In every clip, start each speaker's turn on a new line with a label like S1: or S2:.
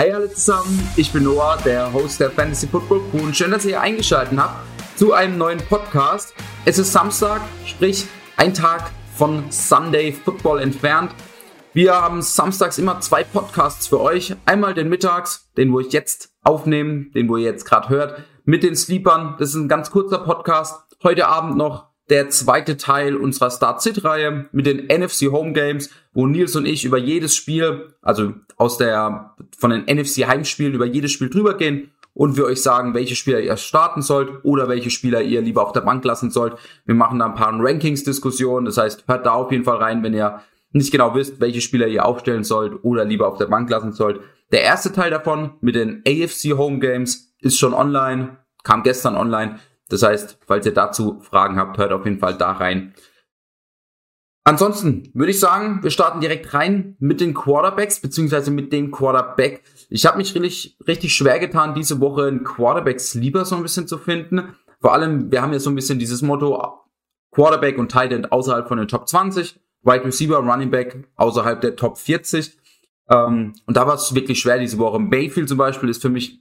S1: Hey alle zusammen, ich bin Noah, der Host der Fantasy Football Crew und schön, dass ihr eingeschaltet habt zu einem neuen Podcast. Es ist Samstag, sprich ein Tag von Sunday Football entfernt. Wir haben samstags immer zwei Podcasts für euch. Einmal den Mittags, den wo ich jetzt aufnehme, den wo ihr jetzt gerade hört, mit den Sleepern. Das ist ein ganz kurzer Podcast. Heute Abend noch der zweite Teil unserer Start-Sit-Reihe mit den NFC Home Games, wo Nils und ich über jedes Spiel, also aus der, von den NFC Heimspielen über jedes Spiel drüber gehen und wir euch sagen, welche Spieler ihr starten sollt oder welche Spieler ihr lieber auf der Bank lassen sollt. Wir machen da ein paar Rankings-Diskussionen, das heißt, hört da auf jeden Fall rein, wenn ihr nicht genau wisst, welche Spieler ihr aufstellen sollt oder lieber auf der Bank lassen sollt. Der erste Teil davon mit den AFC Home Games ist schon online, kam gestern online. Das heißt, falls ihr dazu Fragen habt, hört auf jeden Fall da rein. Ansonsten würde ich sagen, wir starten direkt rein mit den Quarterbacks, beziehungsweise mit dem Quarterback. Ich habe mich richtig, richtig schwer getan, diese Woche einen Quarterbacks lieber so ein bisschen zu finden. Vor allem, wir haben ja so ein bisschen dieses Motto, Quarterback und Tight End außerhalb von den Top 20, Wide Receiver, Running Back außerhalb der Top 40. Ähm, und da war es wirklich schwer diese Woche. Bayfield zum Beispiel ist für mich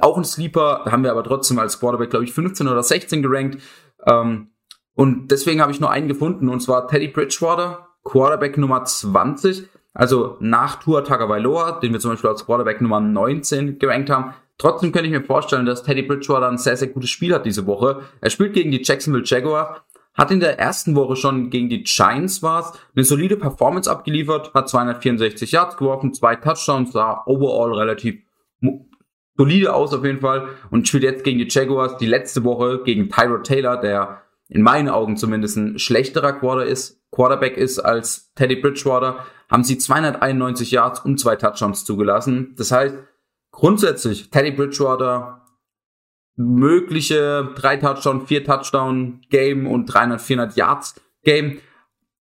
S1: auch ein Sleeper, haben wir aber trotzdem als Quarterback, glaube ich, 15 oder 16 gerankt. Ähm, und deswegen habe ich nur einen gefunden, und zwar Teddy Bridgewater, Quarterback Nummer 20. Also nach Tua Tagovailoa, den wir zum Beispiel als Quarterback Nummer 19 gerankt haben. Trotzdem könnte ich mir vorstellen, dass Teddy Bridgewater ein sehr, sehr gutes Spiel hat diese Woche. Er spielt gegen die Jacksonville Jaguars, hat in der ersten Woche schon gegen die Giants war's eine solide Performance abgeliefert, hat 264 Yards geworfen, zwei Touchdowns, sah overall relativ solide aus auf jeden Fall und spielt jetzt gegen die Jaguars die letzte Woche gegen Tyrod Taylor, der in meinen Augen zumindest ein schlechterer Quarter ist, Quarterback ist als Teddy Bridgewater, haben sie 291 Yards und zwei Touchdowns zugelassen. Das heißt, grundsätzlich Teddy Bridgewater mögliche drei Touchdown, vier Touchdown Game und 300, 400 Yards Game.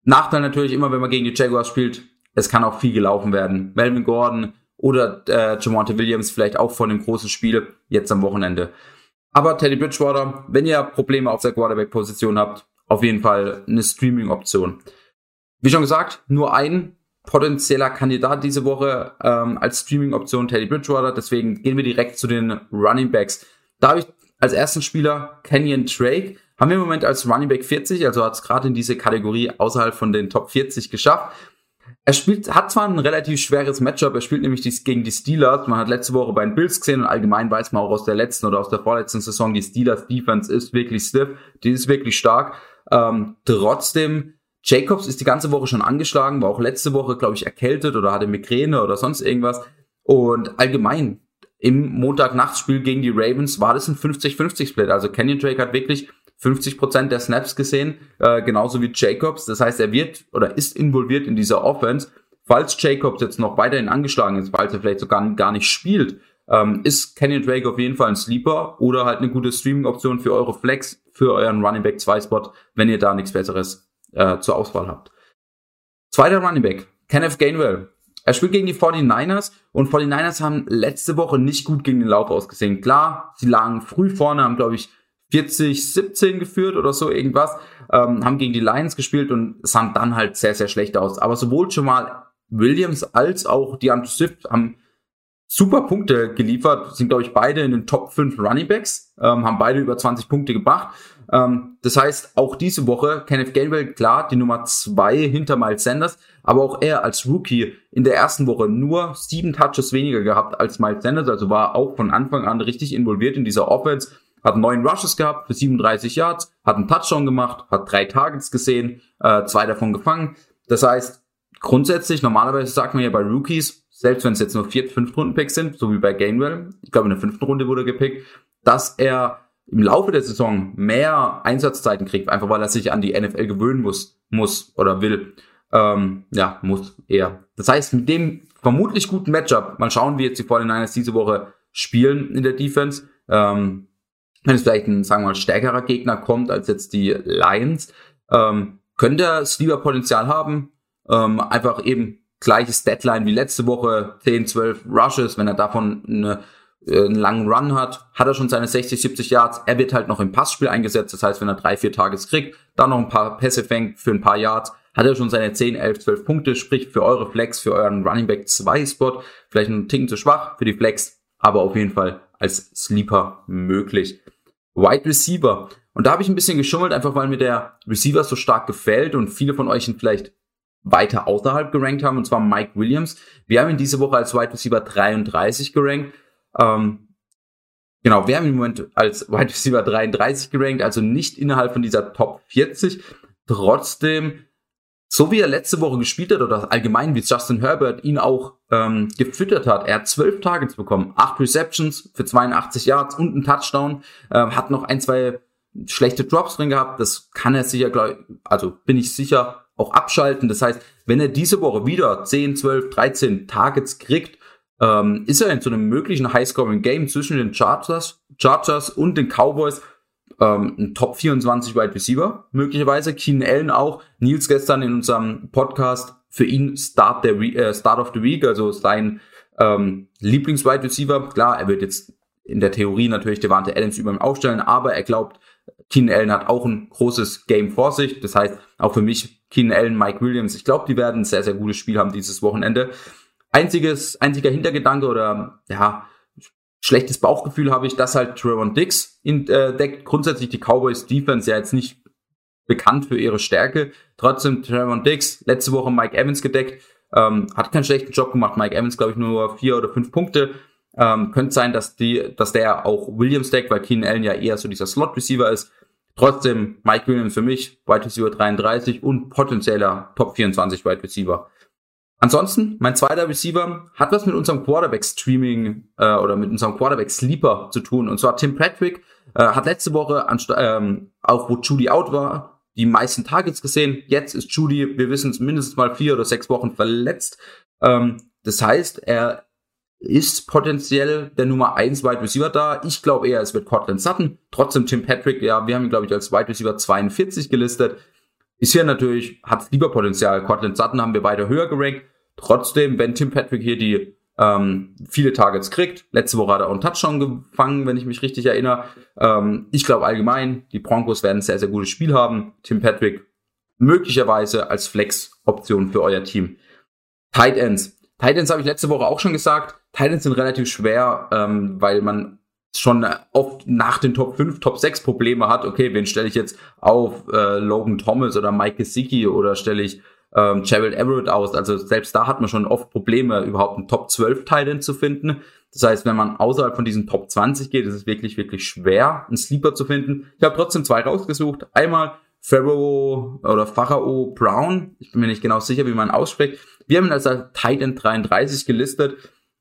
S1: Nachteil natürlich immer, wenn man gegen die Jaguars spielt, es kann auch viel gelaufen werden. Melvin Gordon oder äh, Jamonte Williams vielleicht auch von dem großen Spiel jetzt am Wochenende. Aber Teddy Bridgewater, wenn ihr Probleme auf der Quarterback-Position habt, auf jeden Fall eine Streaming-Option. Wie schon gesagt, nur ein potenzieller Kandidat diese Woche ähm, als Streaming-Option Teddy Bridgewater. Deswegen gehen wir direkt zu den Running Backs. Da habe ich als ersten Spieler Kenyon Drake. Haben wir im Moment als Running Back 40, also hat es gerade in diese Kategorie außerhalb von den Top 40 geschafft. Er spielt, hat zwar ein relativ schweres Matchup, er spielt nämlich dies gegen die Steelers. Man hat letzte Woche bei den Bills gesehen und allgemein weiß man auch aus der letzten oder aus der vorletzten Saison, die Steelers Defense ist wirklich stiff, die ist wirklich stark. Ähm, trotzdem, Jacobs ist die ganze Woche schon angeschlagen, war auch letzte Woche, glaube ich, erkältet oder hatte Migräne oder sonst irgendwas. Und allgemein, im Montag-Nachtspiel gegen die Ravens war das ein 50-50-Split. Also Kenyon Drake hat wirklich 50 Prozent der Snaps gesehen, äh, genauso wie Jacobs. Das heißt, er wird oder ist involviert in dieser Offense. Falls Jacobs jetzt noch weiterhin angeschlagen ist, falls er vielleicht sogar gar nicht spielt, ähm, ist Kenny Drake auf jeden Fall ein Sleeper oder halt eine gute Streaming-Option für eure Flex, für euren Running Back 2 Spot, wenn ihr da nichts Besseres äh, zur Auswahl habt. Zweiter Running Back, Kenneth Gainwell. Er spielt gegen die 49ers und 49ers haben letzte Woche nicht gut gegen den Lauf ausgesehen. Klar, sie lagen früh vorne, haben glaube ich 40, 17 geführt oder so irgendwas, ähm, haben gegen die Lions gespielt und sahen dann halt sehr, sehr schlecht aus. Aber sowohl schon mal Williams als auch die Swift haben super Punkte geliefert, sind glaube ich beide in den Top 5 Running Backs, ähm, haben beide über 20 Punkte gebracht. Ähm, das heißt, auch diese Woche Kenneth Gainwell, klar, die Nummer 2 hinter Miles Sanders, aber auch er als Rookie in der ersten Woche nur sieben Touches weniger gehabt als Miles Sanders, also war auch von Anfang an richtig involviert in dieser Offense hat neun Rushes gehabt für 37 Yards, hat einen Touchdown gemacht, hat drei Targets gesehen, äh, zwei davon gefangen. Das heißt, grundsätzlich, normalerweise sagt man ja bei Rookies, selbst wenn es jetzt nur vier, fünf Runden Picks sind, so wie bei Gainwell, ich glaube in der fünften Runde wurde gepickt, dass er im Laufe der Saison mehr Einsatzzeiten kriegt, einfach weil er sich an die NFL gewöhnen muss, muss oder will. Ähm, ja, muss eher. Das heißt, mit dem vermutlich guten Matchup, mal schauen, wie jetzt die 49ers diese Woche spielen in der Defense. Ähm, wenn es vielleicht ein, sagen wir mal, stärkerer Gegner kommt als jetzt die Lions, ähm, könnte er Sleeper-Potenzial haben. Ähm, einfach eben gleiches Deadline wie letzte Woche, 10, 12 Rushes, wenn er davon eine, äh, einen langen Run hat, hat er schon seine 60, 70 Yards. Er wird halt noch im Passspiel eingesetzt, das heißt, wenn er drei, vier Tages kriegt, dann noch ein paar Pässe fängt für ein paar Yards, hat er schon seine 10, 11, 12 Punkte, sprich für eure Flex, für euren Running Back 2 Spot, vielleicht ein Ticken zu schwach für die Flex, aber auf jeden Fall als Sleeper möglich. Wide Receiver. Und da habe ich ein bisschen geschummelt, einfach weil mir der Receiver so stark gefällt und viele von euch ihn vielleicht weiter außerhalb gerankt haben, und zwar Mike Williams. Wir haben ihn diese Woche als Wide Receiver 33 gerankt. Ähm, genau, wir haben ihn im Moment als Wide Receiver 33 gerankt, also nicht innerhalb von dieser Top 40. Trotzdem, so wie er letzte Woche gespielt hat oder allgemein wie Justin Herbert ihn auch ähm, gefüttert hat, er hat zwölf Targets bekommen, acht Receptions für 82 Yards und einen Touchdown, äh, hat noch ein, zwei schlechte Drops drin gehabt. Das kann er sicher, glaub, also bin ich sicher, auch abschalten. Das heißt, wenn er diese Woche wieder 10, 12, 13 Targets kriegt, ähm, ist er in so einem möglichen High-Scoring-Game zwischen den Chargers, Chargers und den Cowboys ähm, ein Top 24 Wide Receiver, möglicherweise. Keenan Allen auch. Nils gestern in unserem Podcast für ihn Start, der äh, Start of the Week, also sein ähm, Lieblings-Wide Receiver. Klar, er wird jetzt in der Theorie natürlich Devante Adams über ihm aufstellen, aber er glaubt, Keenan Allen hat auch ein großes Game vor sich. Das heißt, auch für mich Keenan Allen, Mike Williams, ich glaube, die werden ein sehr, sehr gutes Spiel haben dieses Wochenende. Einziges, einziger Hintergedanke oder ja, schlechtes Bauchgefühl habe ich, dass halt Trevon Dix entdeckt. Grundsätzlich die Cowboys Defense ja jetzt nicht bekannt für ihre Stärke. Trotzdem Trevon Dix, letzte Woche Mike Evans gedeckt, ähm, hat keinen schlechten Job gemacht. Mike Evans, glaube ich, nur vier oder fünf Punkte. Ähm, könnte sein, dass die, dass der auch Williams deckt, weil Keenan Allen ja eher so dieser Slot-Receiver ist. Trotzdem Mike Williams für mich, Wide Receiver 33 und potenzieller Top 24 Wide Receiver. Ansonsten, mein zweiter Receiver hat was mit unserem Quarterback-Streaming äh, oder mit unserem Quarterback-Sleeper zu tun. Und zwar Tim Patrick äh, hat letzte Woche, ähm, auch wo Judy out war, die meisten Targets gesehen. Jetzt ist Judy, wir wissen es, mindestens mal vier oder sechs Wochen verletzt. Ähm, das heißt, er ist potenziell der Nummer 1 Wide Receiver da. Ich glaube eher, es wird Cortland Sutton. Trotzdem Tim Patrick, ja, wir haben ihn, glaube ich, als Wide Receiver 42 gelistet. Ist hier natürlich, hat lieber Potenzial. Cortland Sutton haben wir weiter höher gerankt. Trotzdem, wenn Tim Patrick hier die ähm, viele Targets kriegt, letzte Woche hat er auch einen Touchdown gefangen, wenn ich mich richtig erinnere. Ähm, ich glaube allgemein, die Broncos werden ein sehr, sehr gutes Spiel haben. Tim Patrick möglicherweise als Flex-Option für euer Team. Tight Ends. Tight Ends habe ich letzte Woche auch schon gesagt. Titans sind relativ schwer, ähm, weil man schon oft nach den Top 5, Top 6 Probleme hat. Okay, wen stelle ich jetzt auf? Äh, Logan Thomas oder Mike Gesicki oder stelle ich ähm, Gerald Everett aus? Also selbst da hat man schon oft Probleme, überhaupt einen Top 12 Titan zu finden. Das heißt, wenn man außerhalb von diesen Top 20 geht, ist es wirklich, wirklich schwer, einen Sleeper zu finden. Ich habe trotzdem zwei rausgesucht. Einmal Pharaoh oder Pharao Brown. Ich bin mir nicht genau sicher, wie man ausspricht. Wir haben ihn als Titan 33 gelistet.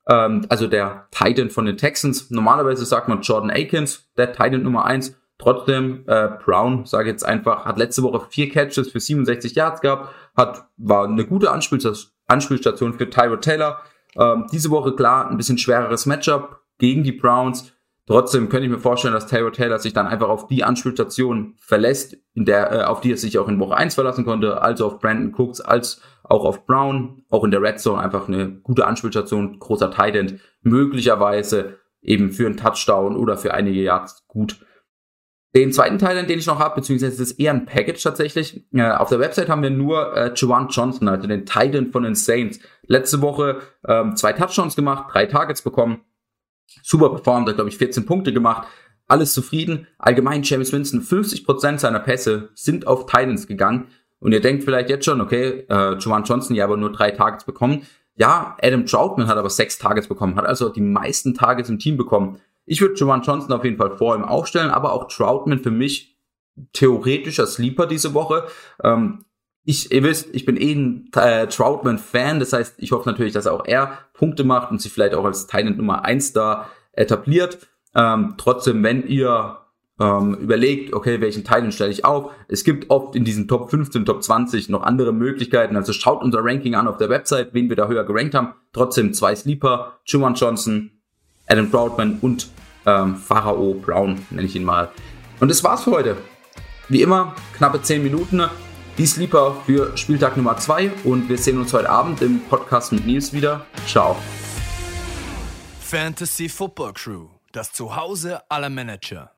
S1: Ähm, also der Titan von den Texans. Normalerweise sagt man Jordan Akins, der Titan Nummer eins. Trotzdem, äh, Brown, sage jetzt einfach, hat letzte Woche vier Catches für 67 Yards gehabt, hat, war eine gute Anspielstation, für Tyro Taylor. Ähm, diese Woche klar ein bisschen schwereres Matchup gegen die Browns. Trotzdem könnte ich mir vorstellen, dass Taylor Taylor sich dann einfach auf die Anspielstation verlässt, in der, äh, auf die er sich auch in Woche 1 verlassen konnte, also auf Brandon Cooks, als auch auf Brown, auch in der Red Zone einfach eine gute Anspielstation, großer Tight End, möglicherweise eben für einen Touchdown oder für einige Yards gut. Den zweiten Teil, den ich noch habe, beziehungsweise das ist eher ein Package tatsächlich. Äh, auf der Website haben wir nur äh, Juwan Johnson, also den Titan von den Saints. Letzte Woche ähm, zwei Touchdowns gemacht, drei Targets bekommen super performt, hat glaube ich 14 Punkte gemacht, alles zufrieden. Allgemein James Winston, 50% seiner Pässe sind auf Titans gegangen. Und ihr denkt vielleicht jetzt schon, okay, äh, Juwan Johnson ja aber nur drei Targets bekommen. Ja, Adam Troutman hat aber sechs Targets bekommen, hat also die meisten Targets im Team bekommen. Ich würde Juwan Johnson auf jeden Fall vor ihm aufstellen, aber auch Troutman für mich theoretischer Sleeper diese Woche. Ähm, ich, ihr wisst, ich bin eh ein äh, Troutman-Fan, das heißt, ich hoffe natürlich, dass auch er Punkte macht und sich vielleicht auch als Teil Nummer eins da etabliert. Ähm, trotzdem, wenn ihr ähm, überlegt, okay, welchen Teil stelle ich auf, es gibt oft in diesen Top 15, Top 20 noch andere Möglichkeiten, also schaut unser Ranking an auf der Website, wen wir da höher gerankt haben. Trotzdem zwei Sleeper, Juwan Johnson, Adam Troutman und ähm, Pharao Brown, nenne ich ihn mal. Und das war's für heute. Wie immer, knappe 10 Minuten die Sleeper für Spieltag Nummer 2 und wir sehen uns heute Abend im Podcast mit Nils wieder. Ciao.
S2: Fantasy Football Crew, das Zuhause aller Manager.